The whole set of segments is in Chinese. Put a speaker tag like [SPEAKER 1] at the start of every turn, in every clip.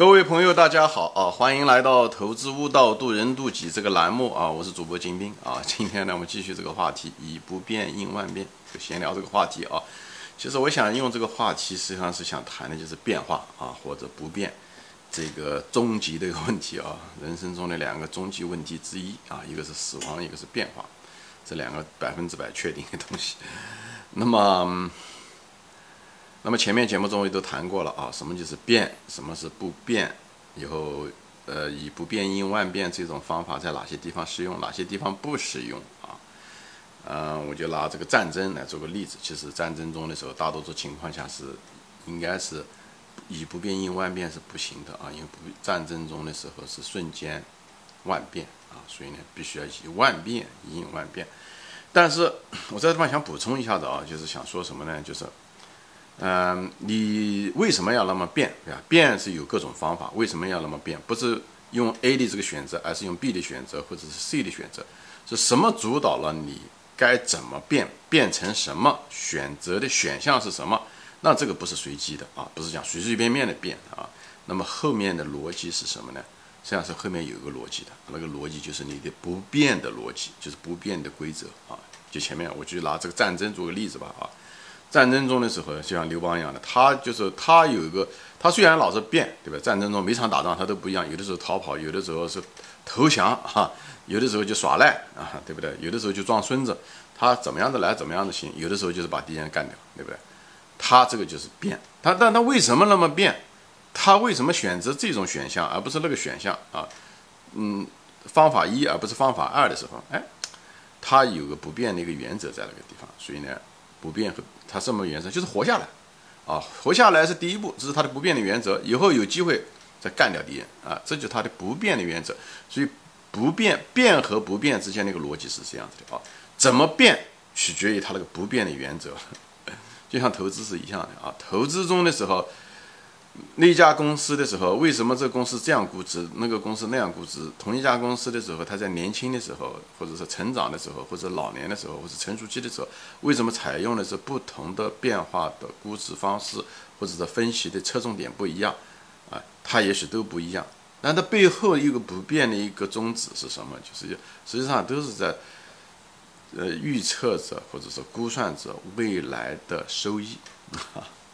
[SPEAKER 1] 各位朋友，大家好啊！欢迎来到《投资悟道，渡人渡己》这个栏目啊！我是主播金兵啊！今天呢，我们继续这个话题，以不变应万变，就闲聊这个话题啊。其实我想用这个话题，实际上是想谈的就是变化啊，或者不变这个终极的一个问题啊，人生中的两个终极问题之一啊，一个是死亡，一个是变化，这两个百分之百确定的东西。那么。那么前面节目中也都谈过了啊，什么就是变，什么是不变，以后呃以不变应万变这种方法在哪些地方适用，哪些地方不适用啊？嗯，我就拿这个战争来做个例子。其实战争中的时候，大多数情况下是应该是以不变应万变是不行的啊，因为不战争中的时候是瞬间万变啊，所以呢必须要以万变应万变。但是我这地方想补充一下子啊，就是想说什么呢？就是。嗯，你为什么要那么变？对吧？变是有各种方法，为什么要那么变？不是用 A 的这个选择，而是用 B 的选择，或者是 C 的选择，是什么主导了你该怎么变？变成什么？选择的选项是什么？那这个不是随机的啊，不是讲随随便便的变啊。那么后面的逻辑是什么呢？实际上是后面有一个逻辑的，那个逻辑就是你的不变的逻辑，就是不变的规则啊。就前面我就拿这个战争做个例子吧啊。战争中的时候，就像刘邦一样的，他就是他有一个，他虽然老是变，对吧？战争中每场打仗他都不一样，有的时候逃跑，有的时候是投降啊，有的时候就耍赖啊，对不对？有的时候就装孙子，他怎么样的来，怎么样的行，有的时候就是把敌人干掉，对不对？他这个就是变，他但他为什么那么变？他为什么选择这种选项而不是那个选项啊？嗯，方法一而不是方法二的时候，哎，他有个不变的一个原则在那个地方，所以呢。不变和它什么原则？就是活下来，啊，活下来是第一步，这是它的不变的原则。以后有机会再干掉敌人啊，这就是它的不变的原则。所以不变变和不变之间那个逻辑是这样子的啊，怎么变取决于它那个不变的原则，就像投资是一样的啊，投资中的时候。那家公司的时候，为什么这公司这样估值，那个公司那样估值？同一家公司的时候，它在年轻的时候，或者是成长的时候，或者老年的时候，或者成熟期的时候，为什么采用的是不同的变化的估值方式，或者是分析的侧重点不一样？啊，它也许都不一样。那它背后一个不变的一个宗旨是什么？就是实际上都是在呃预测着，或者是估算着未来的收益。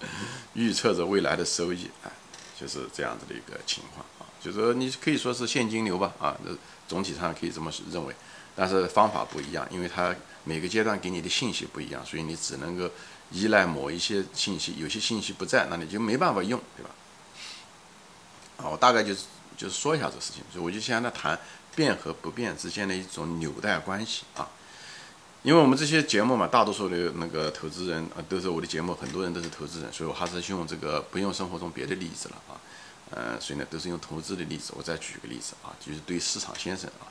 [SPEAKER 1] 预测着未来的收益，啊，就是这样子的一个情况啊，就是说你可以说是现金流吧，啊，那总体上可以这么认为，但是方法不一样，因为它每个阶段给你的信息不一样，所以你只能够依赖某一些信息，有些信息不在，那你就没办法用，对吧？啊，我大概就是就是说一下这事情，所以我就现在谈变和不变之间的一种纽带关系啊。因为我们这些节目嘛，大多数的那个投资人啊，都是我的节目，很多人都是投资人，所以我还是用这个不用生活中别的例子了啊，呃，所以呢，都是用投资的例子。我再举个例子啊，就是对市场先生啊，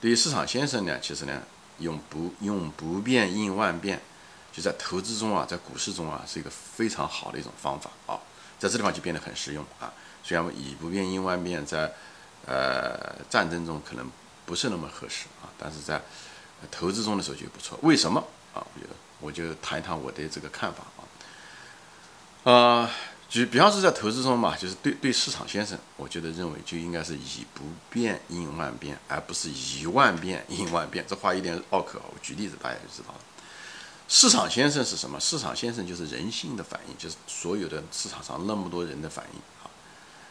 [SPEAKER 1] 对于市场先生呢，其实呢，用不用不变应万变，就在投资中啊，在股市中啊，是一个非常好的一种方法啊，在这地方就变得很实用啊。虽然以不变应万变在呃战争中可能不是那么合适啊，但是在投资中的时候就不错，为什么啊？我觉得我就谈一谈我的这个看法啊。啊，就比方说在投资中嘛，就是对对市场先生，我觉得认为就应该是以不变应万变，而不是以万变应万变。这话有点拗口，我举例子大家就知道了。市场先生是什么？市场先生就是人性的反应，就是所有的市场上那么多人的反应。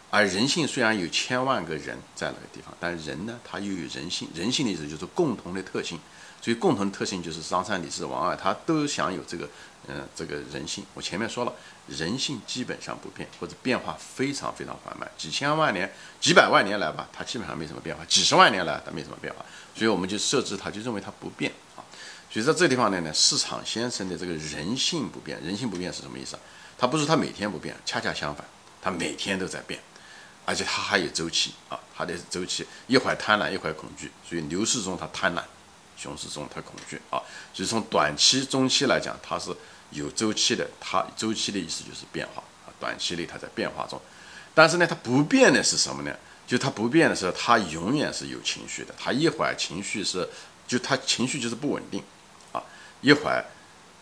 [SPEAKER 1] 而人性虽然有千万个人在那个地方，但是人呢，他又有人性。人性的意思就是共同的特性。所以共同的特性就是张三李四王二，他都享有这个，嗯，这个人性。我前面说了，人性基本上不变，或者变化非常非常缓慢，几千万年、几百万年来吧，它基本上没什么变化；几十万年来它没什么变化。所以我们就设置它，就认为它不变啊。所以在这个地方呢，呢，市场先生的这个人性不变，人性不变是什么意思啊？他不是他每天不变，恰恰相反，他每天都在变，而且它还有周期啊，它的周期一会儿贪婪，一会儿恐惧，所以牛市中它贪婪。熊市中它恐惧啊，所以从短期、中期来讲，它是有周期的。它周期的意思就是变化啊，短期内它在变化中。但是呢，它不变的是什么呢？就它不变的时候，它永远是有情绪的。它一会儿情绪是，就它情绪就是不稳定啊，一会儿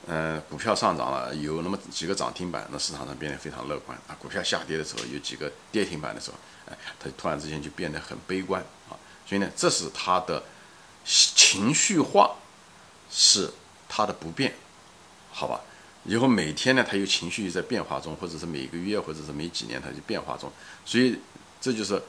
[SPEAKER 1] 嗯，股票上涨了，有那么几个涨停板，那市场上变得非常乐观啊。股票下跌的时候，有几个跌停板的时候，哎，它突然之间就变得很悲观啊。所以呢，这是它的情绪化，是它的不变，好吧？以后每天呢，它有情绪在变化中，或者是每个月，或者是每几年，它就变化中。所以这就是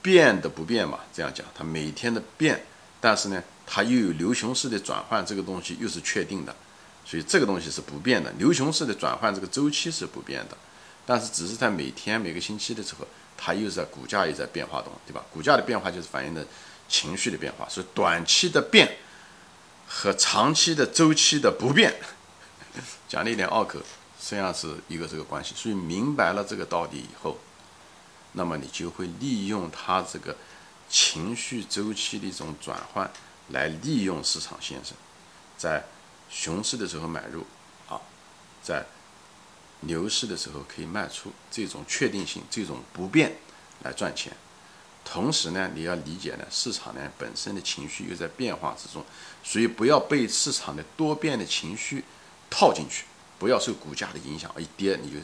[SPEAKER 1] 变的不变嘛。这样讲，它每天的变，但是呢，它又有牛熊市的转换，这个东西又是确定的。所以这个东西是不变的，牛熊市的转换这个周期是不变的，但是只是在每天每个星期的时候，它又是在股价也在变化中，对吧？股价的变化就是反映的情绪的变化，所以短期的变和长期的周期的不变，讲了一点拗口，实际上是一个这个关系。所以明白了这个道理以后，那么你就会利用它这个情绪周期的一种转换，来利用市场先生在。熊市的时候买入，啊，在牛市的时候可以卖出，这种确定性、这种不变来赚钱。同时呢，你要理解呢，市场呢本身的情绪又在变化之中，所以不要被市场的多变的情绪套进去，不要受股价的影响，一跌你就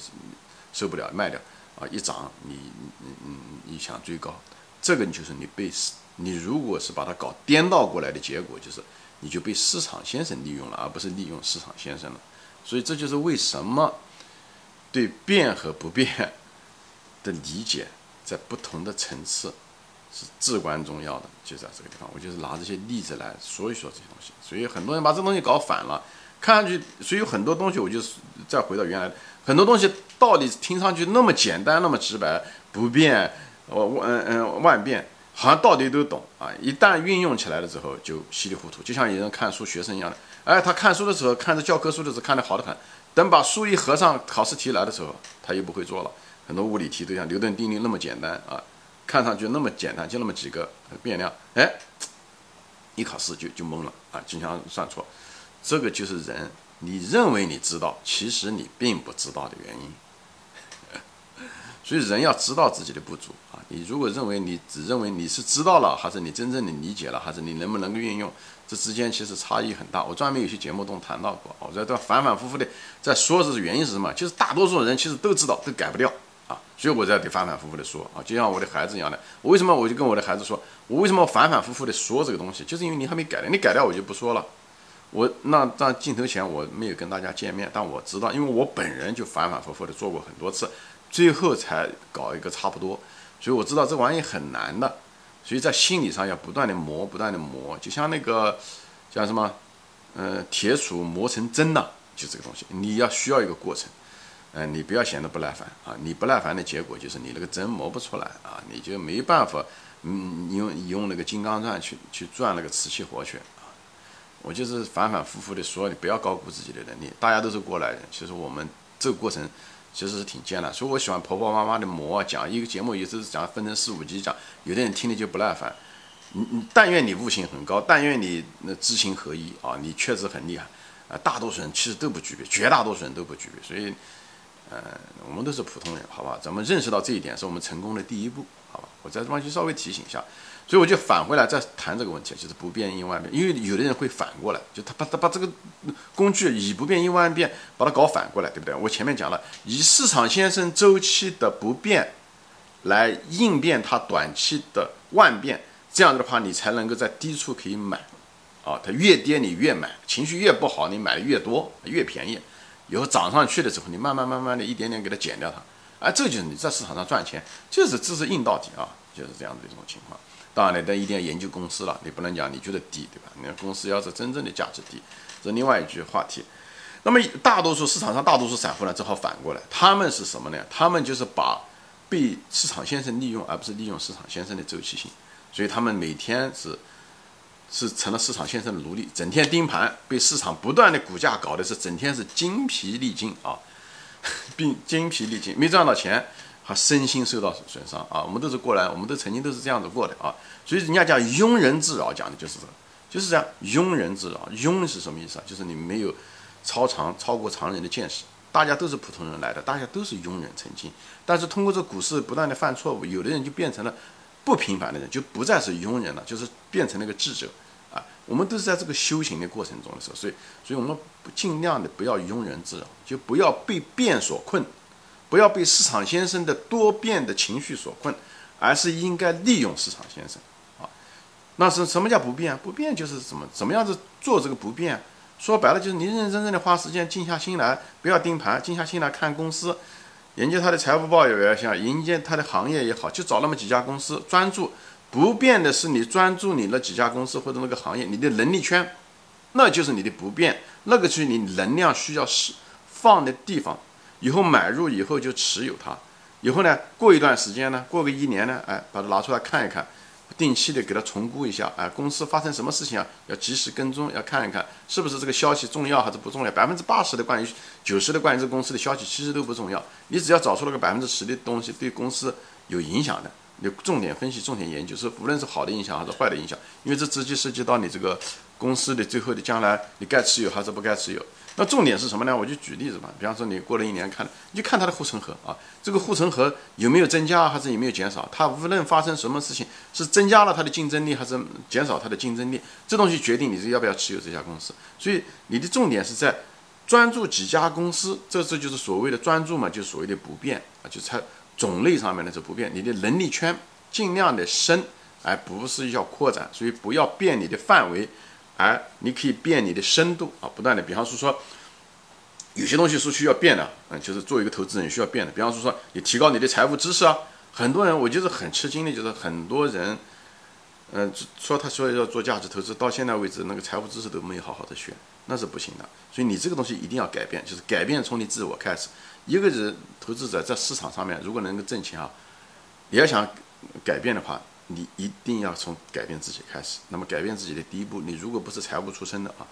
[SPEAKER 1] 受不了卖掉，啊，一涨你你你你想追高，这个就是你被你如果是把它搞颠倒过来的结果就是。你就被市场先生利用了，而不是利用市场先生了。所以这就是为什么对变和不变的理解，在不同的层次是至关重要的。就在这个地方，我就是拿这些例子来说一说这些东西。所以很多人把这东西搞反了，看上去，所以有很多东西，我就再回到原来，很多东西道理听上去那么简单，那么直白，不变，我万嗯万变。好像道理都懂啊，一旦运用起来了之后就稀里糊涂，就像有人看书学生一样的。哎，他看书的时候看着教科书的时候看得好得很，等把书一合上，考试题来的时候他又不会做了。很多物理题都像牛顿定律那么简单啊，看上去那么简单，就那么几个变量，哎，一考试就就懵了啊，经常算错。这个就是人，你认为你知道，其实你并不知道的原因。所以人要知道自己的不足啊！你如果认为你只认为你是知道了，还是你真正的理解了，还是你能不能够运用，这之间其实差异很大。我专门有些节目中谈到过，我在这反反复复的在说，这是原因是什么？就是大多数人其实都知道，都改不掉啊！所以我在得反反复复的说啊，就像我的孩子一样的，我为什么我就跟我的孩子说，我为什么反反复复的说这个东西，就是因为你还没改呢，你改掉我就不说了。我那在镜头前我没有跟大家见面，但我知道，因为我本人就反反复复的做过很多次。最后才搞一个差不多，所以我知道这玩意很难的，所以在心理上要不断的磨，不断的磨，就像那个叫什么，呃，铁杵磨成针呐，就这个东西，你要需要一个过程，嗯，你不要显得不耐烦啊，你不耐烦的结果就是你那个针磨不出来啊，你就没办法，嗯，你用你用那个金刚钻去去钻那个瓷器活去啊，我就是反反复复的说，你不要高估自己的能力，大家都是过来人，其实我们这个过程。其实是挺艰难，所以我喜欢婆婆妈妈的磨讲一个节目，有时候讲分成四五集讲，有的人听了就不耐烦。你你但愿你悟性很高，但愿你那知行合一啊，你确实很厉害啊。大多数人其实都不具备，绝大多数人都不具备，所以，呃，我们都是普通人，好吧？咱们认识到这一点是我们成功的第一步，好吧？我在这方就稍微提醒一下。所以我就返回来再谈这个问题，就是不变应万变。因为有的人会反过来，就他把他把这个工具以不变应万变把它搞反过来，对不对？我前面讲了，以市场先生周期的不变来应变它短期的万变，这样的话你才能够在低处可以买，啊，它越跌你越买，情绪越不好你买的越多越便宜，以后涨上去的时候你慢慢慢慢的一点点给它减掉它，哎，这就是你在市场上赚钱，就是这是硬到底啊，就是这样的一种情况。当然了，但一定要研究公司了，你不能讲你觉得低，对吧？你看公司要是真正的价值低，这另外一句话题。那么大多数市场上大多数散户呢，只好反过来，他们是什么呢？他们就是把被市场先生利用，而不是利用市场先生的周期性。所以他们每天是是成了市场先生的奴隶，整天盯盘，被市场不断的股价搞的是整天是精疲力尽啊，并精疲力尽，没赚到钱。还身心受到损伤啊！我们都是过来，我们都曾经都是这样子过的啊！所以人家讲庸人自扰，讲的就是这，就是这样。庸人自扰，庸是什么意思啊？就是你没有超常、超过常人的见识。大家都是普通人来的，大家都是庸人曾经。但是通过这股市不断的犯错误，有的人就变成了不平凡的人，就不再是庸人了，就是变成了个智者啊。我们都是在这个修行的过程中的时候，所以，所以我们尽量的不要庸人自扰，就不要被变所困，不要被市场先生的多变的情绪所困，而是应该利用市场先生啊。那是什么叫不变？不变就是怎么怎么样子做这个不变？说白了就是你认认真真的花时间，静下心来，不要盯盘，静下心来看公司。研究他的财务报表也像研究他的行业也好，就找那么几家公司，专注不变的是你专注你那几家公司或者那个行业，你的能力圈，那就是你的不变，那个是你能量需要是放的地方。以后买入以后就持有它，以后呢过一段时间呢，过个一年呢，哎，把它拿出来看一看。定期的给它重估一下，哎，公司发生什么事情啊？要及时跟踪，要看一看是不是这个消息重要还是不重要。百分之八十的关于九十的关于这公司的消息其实都不重要，你只要找出了个百分之十的东西对公司有影响的，你重点分析、重点研究，是无论是好的影响还是坏的影响，因为这直接涉及到你这个公司的最后的将来，你该持有还是不该持有。那重点是什么呢？我就举例子吧，比方说你过了一年看，你就看它的护城河啊，这个护城河有没有增加还是有没有减少？它无论发生什么事情，是增加了它的竞争力还是减少它的竞争力，这东西决定你是要不要持有这家公司。所以你的重点是在专注几家公司，这这就是所谓的专注嘛，就所谓的不变啊，就它种类上面呢是不变，你的能力圈尽量的深，而不是要扩展，所以不要变你的范围。而你可以变你的深度啊，不断的，比方说说，有些东西是需要变的，嗯，就是做一个投资人需要变的。比方说说，你提高你的财务知识啊，很多人我就是很吃惊的，就是很多人，嗯，说他说要做价值投资，到现在为止那个财务知识都没有好好的学，那是不行的。所以你这个东西一定要改变，就是改变从你自我开始。一个人投资者在市场上面如果能够挣钱啊，你要想改变的话。你一定要从改变自己开始。那么改变自己的第一步，你如果不是财务出身的啊，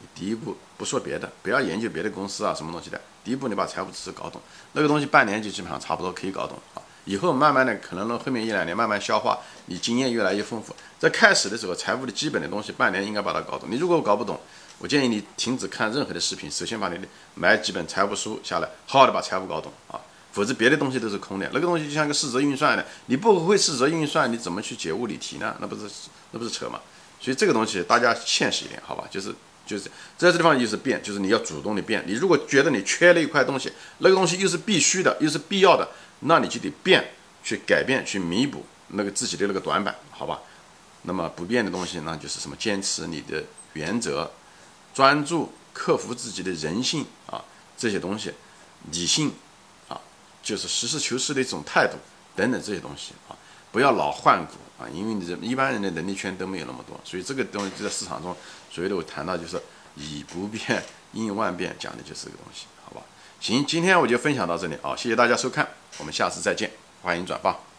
[SPEAKER 1] 你第一步不说别的，不要研究别的公司啊什么东西的。第一步你把财务知识搞懂，那个东西半年就基本上差不多可以搞懂啊。以后慢慢的可能呢后面一两年慢慢消化，你经验越来越丰富。在开始的时候，财务的基本的东西半年应该把它搞懂。你如果搞不懂，我建议你停止看任何的视频，首先把你的买几本财务书下来，好好的把财务搞懂啊。否则别的东西都是空的，那个东西就像个四则运算的，你不会四则运算，你怎么去解物理题呢？那不是那不是扯吗？所以这个东西大家现实一点，好吧？就是就是在这地方就是变，就是你要主动的变。你如果觉得你缺了一块东西，那个东西又是必须的，又是必要的，那你就得变，去改变，去弥补那个自己的那个短板，好吧？那么不变的东西，那就是什么？坚持你的原则，专注，克服自己的人性啊，这些东西，理性啊。就是实事求是的一种态度，等等这些东西啊，不要老换股啊，因为你这一般人的能力圈都没有那么多，所以这个东西就在市场中，所谓的我谈到就是以不变应万变，讲的就是这个东西，好吧？行，今天我就分享到这里啊，谢谢大家收看，我们下次再见，欢迎转发。